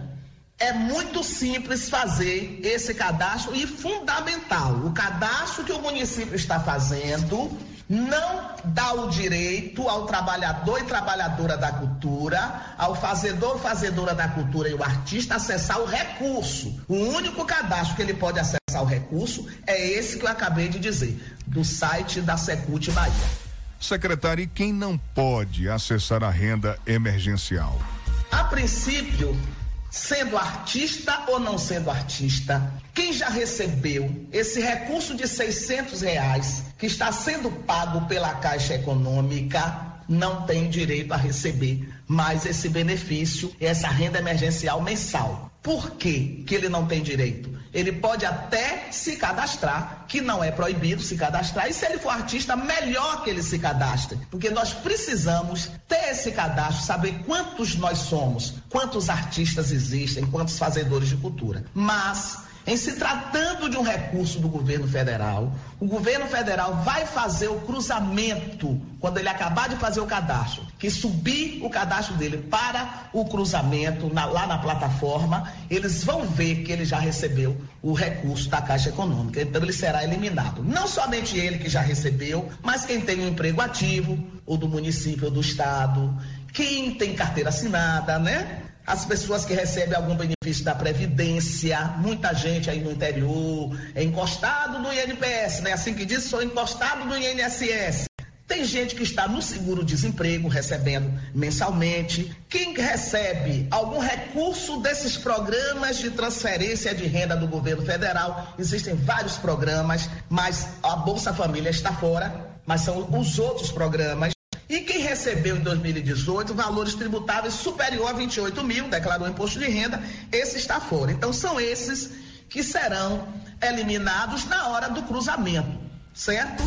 É muito simples fazer esse cadastro e fundamental. O cadastro que o município está fazendo não dá o direito ao trabalhador e trabalhadora da cultura, ao fazedor, fazedora da cultura e o artista acessar o recurso. O único cadastro que ele pode acessar o recurso é esse que eu acabei de dizer, do site da Secult Bahia. Secretário, e quem não pode acessar a renda emergencial? A princípio, sendo artista ou não sendo artista, quem já recebeu esse recurso de 600 reais que está sendo pago pela Caixa Econômica não tem direito a receber mais esse benefício, essa renda emergencial mensal. Por que, que ele não tem direito? Ele pode até se cadastrar, que não é proibido se cadastrar, e se ele for artista, melhor que ele se cadastre, porque nós precisamos ter esse cadastro, saber quantos nós somos, quantos artistas existem, quantos fazedores de cultura. Mas em se tratando de um recurso do governo federal, o governo federal vai fazer o cruzamento quando ele acabar de fazer o cadastro, que subir o cadastro dele para o cruzamento na, lá na plataforma, eles vão ver que ele já recebeu o recurso da Caixa Econômica, então ele será eliminado. Não somente ele que já recebeu, mas quem tem um emprego ativo, ou do município ou do estado, quem tem carteira assinada, né? As pessoas que recebem algum benefício da Previdência, muita gente aí no interior é encostado no INPS, né? Assim que diz, sou encostado no INSS. Tem gente que está no seguro-desemprego recebendo mensalmente. Quem recebe algum recurso desses programas de transferência de renda do governo federal, existem vários programas, mas a Bolsa Família está fora, mas são os outros programas e quem recebeu em 2018 valores tributáveis superior a 28 mil, declarou imposto de renda, esse está fora. Então são esses que serão eliminados na hora do cruzamento, certo?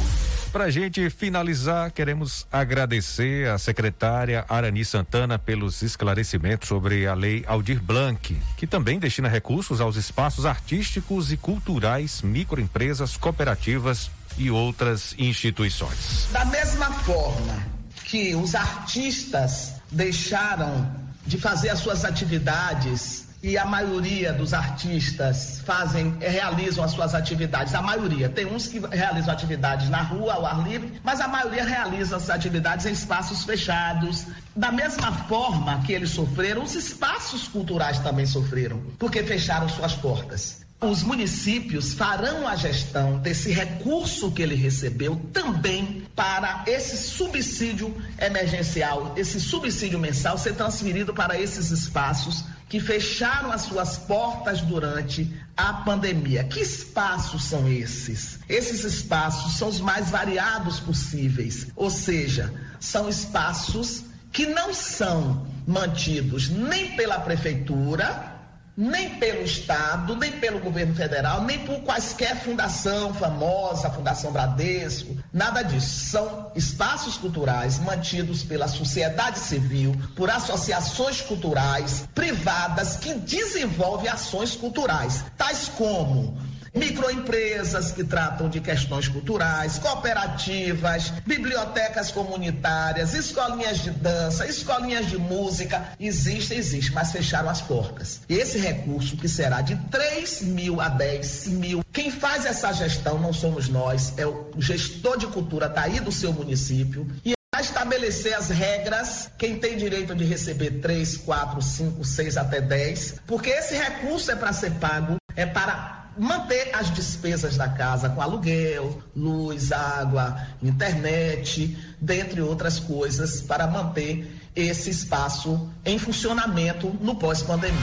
Para a gente finalizar, queremos agradecer à secretária Arani Santana pelos esclarecimentos sobre a lei Aldir Blanc, que também destina recursos aos espaços artísticos e culturais, microempresas, cooperativas e outras instituições. Da mesma forma que os artistas deixaram de fazer as suas atividades e a maioria dos artistas fazem, realizam as suas atividades. A maioria. Tem uns que realizam atividades na rua, ao ar livre, mas a maioria realiza as atividades em espaços fechados. Da mesma forma que eles sofreram, os espaços culturais também sofreram, porque fecharam suas portas os municípios farão a gestão desse recurso que ele recebeu também para esse subsídio emergencial, esse subsídio mensal ser transferido para esses espaços que fecharam as suas portas durante a pandemia. Que espaços são esses? Esses espaços são os mais variados possíveis, ou seja, são espaços que não são mantidos nem pela prefeitura, nem pelo Estado, nem pelo governo federal, nem por quaisquer fundação famosa, Fundação Bradesco, nada disso. São espaços culturais mantidos pela sociedade civil, por associações culturais privadas que desenvolvem ações culturais, tais como microempresas que tratam de questões culturais, cooperativas, bibliotecas comunitárias, escolinhas de dança, escolinhas de música, existe, existe, mas fecharam as portas. Esse recurso que será de 3 mil a 10 mil, quem faz essa gestão não somos nós, é o gestor de cultura tá aí do seu município e estabelecer as regras, quem tem direito de receber 3, 4, 5, 6 até 10, porque esse recurso é para ser pago, é para manter as despesas da casa com aluguel, luz, água, internet, dentre outras coisas, para manter esse espaço em funcionamento no pós-pandemia.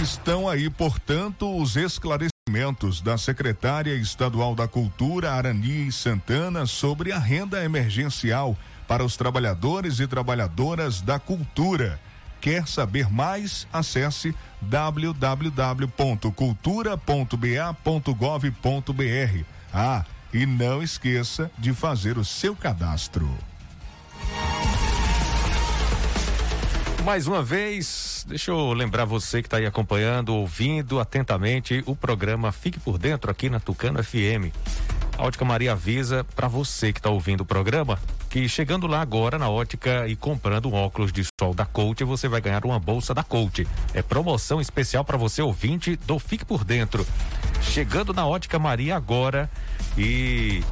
Estão aí, portanto, os esclarecimentos da secretária estadual da Cultura, Arani Santana, sobre a renda emergencial para os trabalhadores e trabalhadoras da cultura. Quer saber mais? Acesse www.cultura.ba.gov.br. Ah, e não esqueça de fazer o seu cadastro. Mais uma vez, deixa eu lembrar você que está aí acompanhando, ouvindo atentamente o programa Fique por Dentro aqui na Tucano FM. A Ótica Maria avisa para você que está ouvindo o programa que chegando lá agora na ótica e comprando um óculos de sol da Coach, você vai ganhar uma bolsa da Coach. É promoção especial para você ouvinte do Fique por Dentro. Chegando na ótica Maria agora e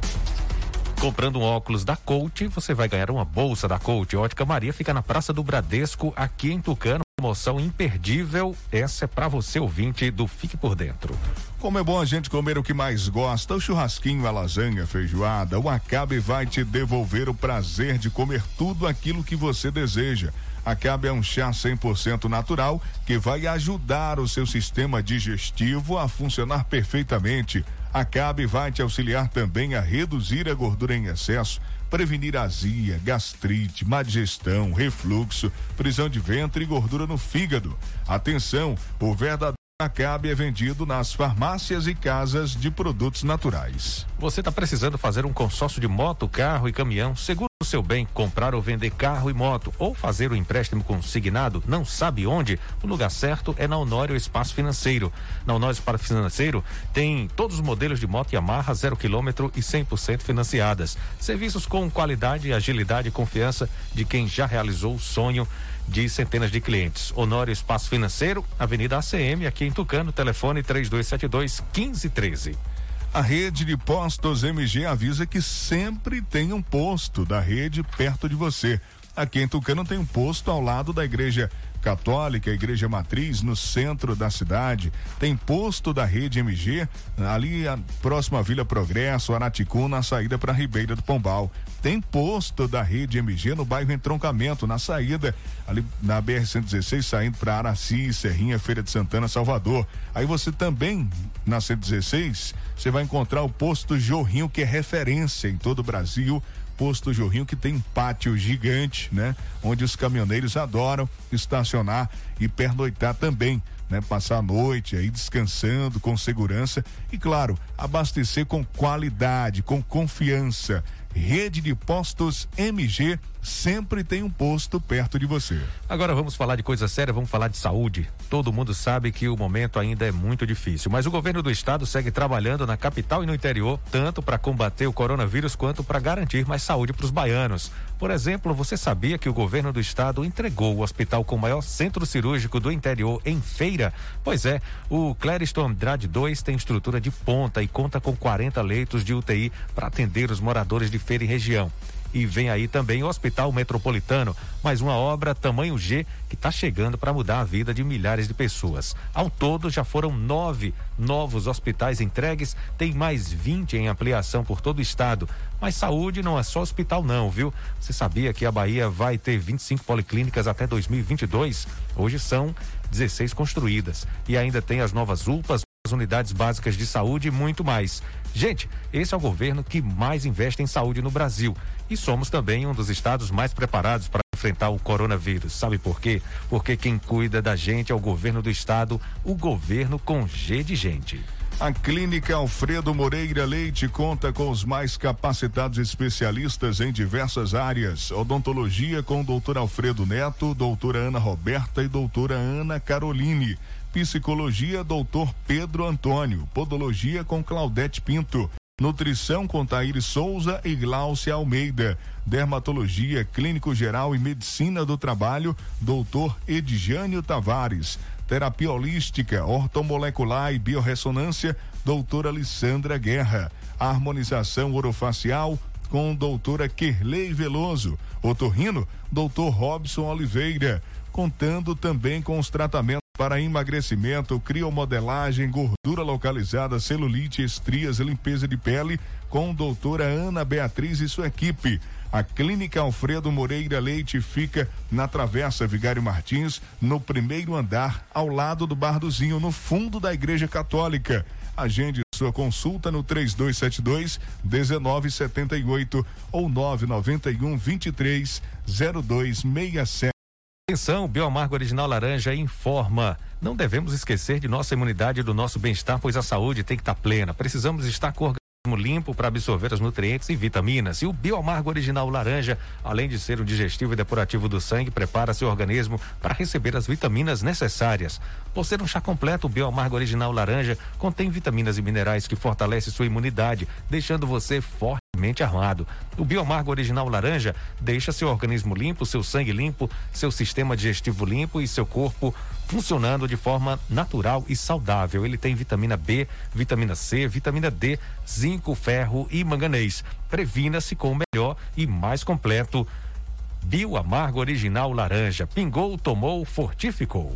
comprando um óculos da Coach, você vai ganhar uma bolsa da Coach. Ótica Maria fica na Praça do Bradesco, aqui em Tucano. Promoção imperdível. Essa é para você ouvinte do Fique por Dentro. Como é bom a gente comer o que mais gosta, o churrasquinho, a lasanha, a feijoada, o Acabe vai te devolver o prazer de comer tudo aquilo que você deseja. Acabe é um chá 100% natural que vai ajudar o seu sistema digestivo a funcionar perfeitamente. Acabe vai te auxiliar também a reduzir a gordura em excesso prevenir azia, gastrite, má digestão, refluxo, prisão de ventre e gordura no fígado. Atenção, o verdadeiro Acabe é vendido nas farmácias e casas de produtos naturais. Você está precisando fazer um consórcio de moto, carro e caminhão? Seguro o seu bem, comprar ou vender carro e moto ou fazer o um empréstimo consignado, não sabe onde? O lugar certo é na Honório Espaço Financeiro. Na Honório Espaço Financeiro tem todos os modelos de moto Yamaha zero quilômetro e 100% financiadas. Serviços com qualidade, agilidade e confiança de quem já realizou o sonho de centenas de clientes. Honório Espaço Financeiro, Avenida ACM, aqui em Tucano, telefone 3272 1513. A rede de postos MG avisa que sempre tem um posto da rede perto de você. Aqui em Tucano tem um posto ao lado da igreja Católica, Igreja Matriz, no centro da cidade. Tem posto da rede MG, ali a próxima Vila Progresso, Araticum, na saída para Ribeira do Pombal. Tem posto da rede MG no bairro Entroncamento, na saída, ali na BR-116, saindo para Araci, Serrinha, Feira de Santana, Salvador. Aí você também, na 116, você vai encontrar o posto Jorrinho, que é referência em todo o Brasil posto Jorrinho que tem pátio gigante, né? Onde os caminhoneiros adoram estacionar e pernoitar também, né? Passar a noite aí descansando com segurança e claro, abastecer com qualidade, com confiança. Rede de postos MG sempre tem um posto perto de você. Agora vamos falar de coisa séria, vamos falar de saúde. Todo mundo sabe que o momento ainda é muito difícil, mas o governo do estado segue trabalhando na capital e no interior, tanto para combater o coronavírus quanto para garantir mais saúde para os baianos. Por exemplo, você sabia que o governo do estado entregou o hospital com o maior centro cirúrgico do interior em feira? Pois é, o Clériston Andrade 2 tem estrutura de ponta e conta com 40 leitos de UTI para atender os moradores de feira e região. E vem aí também o Hospital Metropolitano, mais uma obra tamanho G que está chegando para mudar a vida de milhares de pessoas. Ao todo, já foram nove novos hospitais entregues, tem mais 20 em ampliação por todo o estado. Mas saúde não é só hospital, não, viu? Você sabia que a Bahia vai ter 25 policlínicas até 2022? Hoje são 16 construídas. E ainda tem as novas UPAs as unidades básicas de saúde e muito mais. Gente, esse é o governo que mais investe em saúde no Brasil. E somos também um dos estados mais preparados para enfrentar o coronavírus. Sabe por quê? Porque quem cuida da gente é o governo do estado, o governo com G de gente. A Clínica Alfredo Moreira Leite conta com os mais capacitados especialistas em diversas áreas. Odontologia com o doutor Alfredo Neto, doutora Ana Roberta e doutora Ana Caroline. Psicologia, doutor Pedro Antônio. Podologia com Claudete Pinto. Nutrição com Taíri Souza e Glaucia Almeida. Dermatologia, Clínico Geral e Medicina do Trabalho, doutor Edjânio Tavares. Terapia Holística, Ortomolecular e Biorressonância, doutora Alessandra Guerra. Harmonização orofacial, com doutora Kerley Veloso. Otorrino, doutor Robson Oliveira. Contando também com os tratamentos para emagrecimento, criomodelagem, gordura localizada, celulite, estrias e limpeza de pele, com doutora Ana Beatriz e sua equipe. A Clínica Alfredo Moreira Leite fica na Travessa Vigário Martins, no primeiro andar, ao lado do Bardozinho, no fundo da Igreja Católica. Agende sua consulta no 3272 1978 ou 991 23 0267. Atenção, Bioamargo Original Laranja informa. Não devemos esquecer de nossa imunidade e do nosso bem-estar, pois a saúde tem que estar plena. Precisamos estar com o organismo limpo para absorver os nutrientes e vitaminas. E o Bioamargo Original Laranja, além de ser um digestivo e depurativo do sangue, prepara seu organismo para receber as vitaminas necessárias. Por ser um chá completo, o Bioamargo Original Laranja contém vitaminas e minerais que fortalecem sua imunidade, deixando você forte armado. O Biomargo Original Laranja deixa seu organismo limpo, seu sangue limpo, seu sistema digestivo limpo e seu corpo funcionando de forma natural e saudável. Ele tem vitamina B, vitamina C, vitamina D, zinco, ferro e manganês. Previna-se com o melhor e mais completo Bio Amargo Original Laranja. Pingou, tomou, fortificou.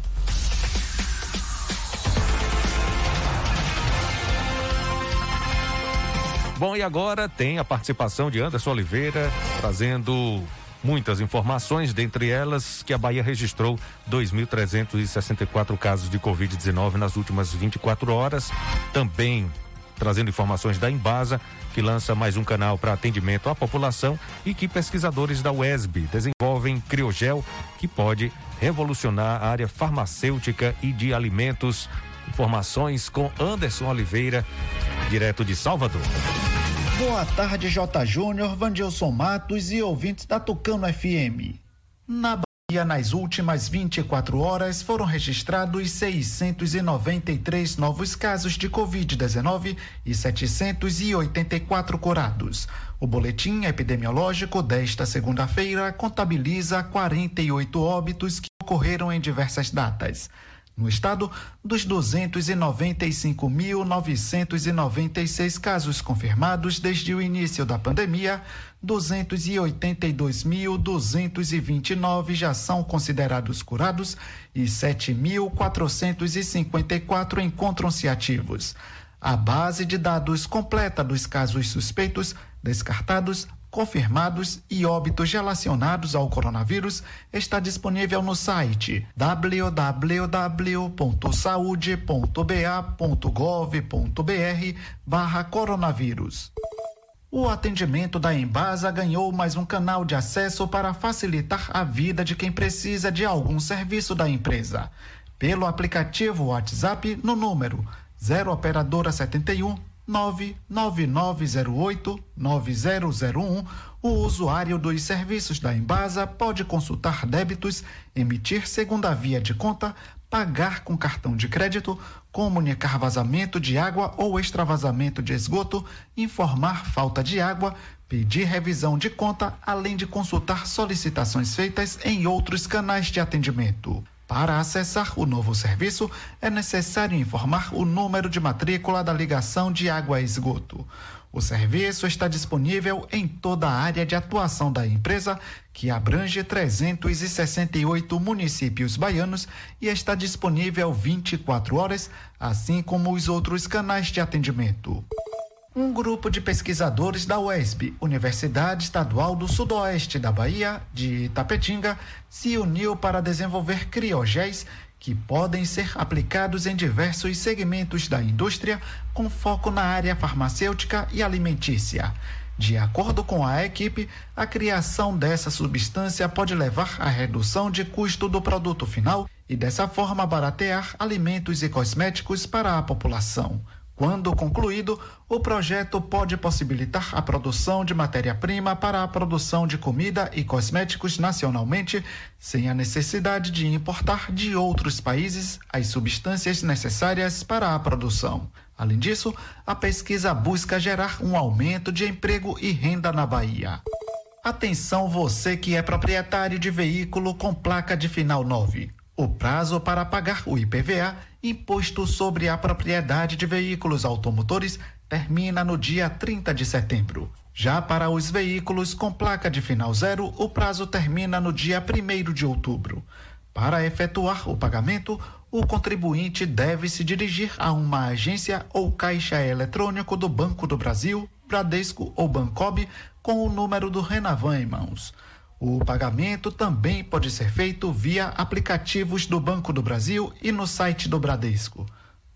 Bom, e agora tem a participação de Anderson Oliveira trazendo muitas informações, dentre elas que a Bahia registrou 2.364 casos de Covid-19 nas últimas 24 horas. Também trazendo informações da Embasa, que lança mais um canal para atendimento à população e que pesquisadores da UESB desenvolvem Criogel, que pode revolucionar a área farmacêutica e de alimentos. Informações com Anderson Oliveira, direto de Salvador. Boa tarde, J. Júnior, Vandilson Matos e ouvintes da Tucano FM. Na Bahia, nas últimas 24 horas, foram registrados 693 novos casos de Covid-19 e 784 curados. O boletim epidemiológico desta segunda-feira contabiliza 48 óbitos que ocorreram em diversas datas. No estado, dos 295.996 casos confirmados desde o início da pandemia, 282.229 já são considerados curados e 7.454 encontram-se ativos. A base de dados completa dos casos suspeitos, descartados, confirmados e óbitos relacionados ao coronavírus está disponível no site www.saude.ba.gov.br barra coronavírus. O atendimento da Embasa ganhou mais um canal de acesso para facilitar a vida de quem precisa de algum serviço da empresa. Pelo aplicativo WhatsApp no número 0 operadora 71 99908-9001, o usuário dos serviços da Embasa pode consultar débitos, emitir segunda via de conta, pagar com cartão de crédito, comunicar vazamento de água ou extravasamento de esgoto, informar falta de água, pedir revisão de conta, além de consultar solicitações feitas em outros canais de atendimento. Para acessar o novo serviço, é necessário informar o número de matrícula da ligação de água e esgoto. O serviço está disponível em toda a área de atuação da empresa, que abrange 368 municípios baianos e está disponível 24 horas, assim como os outros canais de atendimento. Um grupo de pesquisadores da UESB, Universidade Estadual do Sudoeste da Bahia, de Tapetinga, se uniu para desenvolver criogéis que podem ser aplicados em diversos segmentos da indústria, com foco na área farmacêutica e alimentícia. De acordo com a equipe, a criação dessa substância pode levar à redução de custo do produto final e, dessa forma, baratear alimentos e cosméticos para a população. Quando concluído, o projeto pode possibilitar a produção de matéria-prima para a produção de comida e cosméticos nacionalmente, sem a necessidade de importar de outros países as substâncias necessárias para a produção. Além disso, a pesquisa busca gerar um aumento de emprego e renda na Bahia. Atenção você que é proprietário de veículo com placa de final 9. O prazo para pagar o IPVA, Imposto sobre a Propriedade de Veículos Automotores, termina no dia 30 de setembro. Já para os veículos com placa de final zero, o prazo termina no dia 1 de outubro. Para efetuar o pagamento, o contribuinte deve se dirigir a uma agência ou caixa eletrônico do Banco do Brasil, Bradesco ou Bancob com o número do Renavan em mãos. O pagamento também pode ser feito via aplicativos do Banco do Brasil e no site do Bradesco.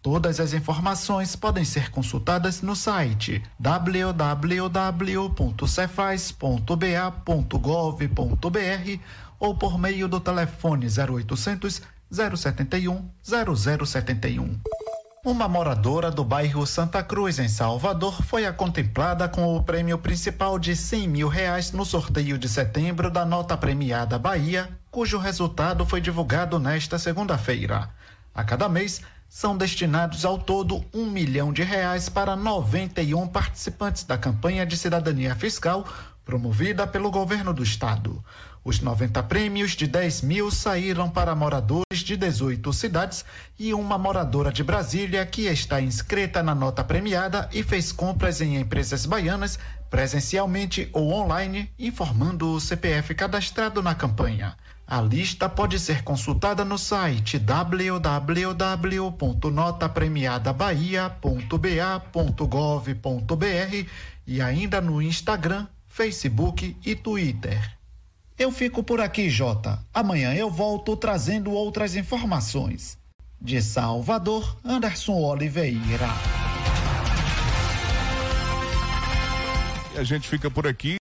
Todas as informações podem ser consultadas no site www.cefaz.ba.gov.br ou por meio do telefone 0800 071 0071. Uma moradora do bairro Santa Cruz, em Salvador, foi a contemplada com o prêmio principal de 100 mil reais no sorteio de setembro da nota premiada Bahia, cujo resultado foi divulgado nesta segunda-feira. A cada mês, são destinados ao todo um milhão de reais para 91 participantes da campanha de cidadania fiscal, promovida pelo governo do estado. Os 90 prêmios de 10 mil saíram para moradores de 18 cidades e uma moradora de Brasília que está inscrita na nota premiada e fez compras em empresas baianas presencialmente ou online, informando o CPF cadastrado na campanha. A lista pode ser consultada no site www.notapremiadabahia.ba.gov.br e ainda no Instagram, Facebook e Twitter. Eu fico por aqui, Jota. Amanhã eu volto trazendo outras informações. De Salvador, Anderson Oliveira. A gente fica por aqui.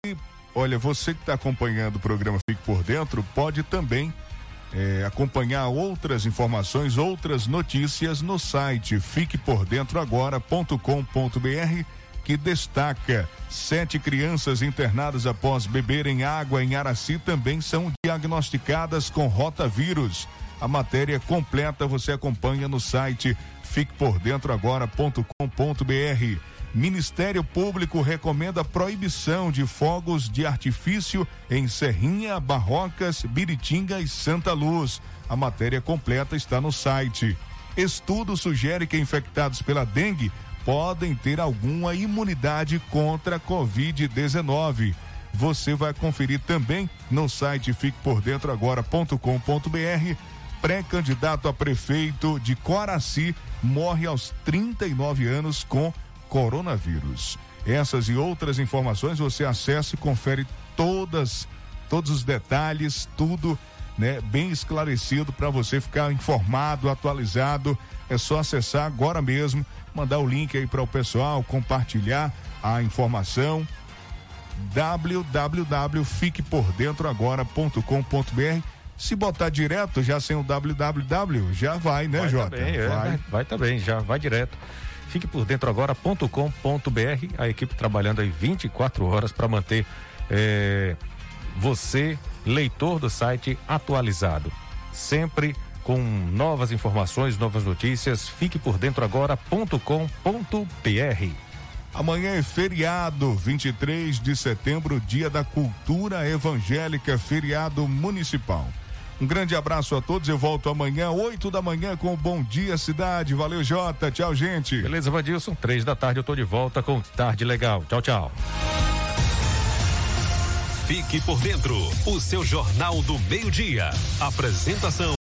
Olha, você que está acompanhando o programa Fique por Dentro, pode também é, acompanhar outras informações, outras notícias no site fiquepordentroagora.com.br que destaca sete crianças internadas após beberem água em Araci também são diagnosticadas com rotavírus. A matéria completa você acompanha no site fiquepordentroagora.com.br. Ministério Público recomenda proibição de fogos de artifício em Serrinha, Barrocas, Biritinga e Santa Luz. A matéria completa está no site. Estudo sugere que infectados pela dengue podem ter alguma imunidade contra a Covid-19. Você vai conferir também no site fiquepordentroagora.com.br. Pré-candidato a prefeito de Coraci morre aos 39 anos com coronavírus. Essas e outras informações você acessa e confere todas, todos os detalhes, tudo, né, bem esclarecido para você ficar informado, atualizado. É só acessar agora mesmo mandar o link aí para o pessoal, compartilhar a informação www.fiquepordentroagora.com.br se botar direto, já sem o www, já vai, né, vai Jota? Também, é, vai. vai também, já vai direto. Fique por dentro agora.com.br, a equipe trabalhando aí 24 horas para manter é, você, leitor do site, atualizado. Sempre com novas informações, novas notícias. Fique por dentro agora.com.br. Amanhã é feriado, 23 de setembro, dia da cultura evangélica, feriado municipal. Um grande abraço a todos. Eu volto amanhã, 8 da manhã, com o Bom Dia Cidade. Valeu, Jota. Tchau, gente. Beleza, Vadilson. Três da tarde eu tô de volta com Tarde Legal. Tchau, tchau. Fique por dentro. O seu Jornal do Meio-Dia. Apresentação.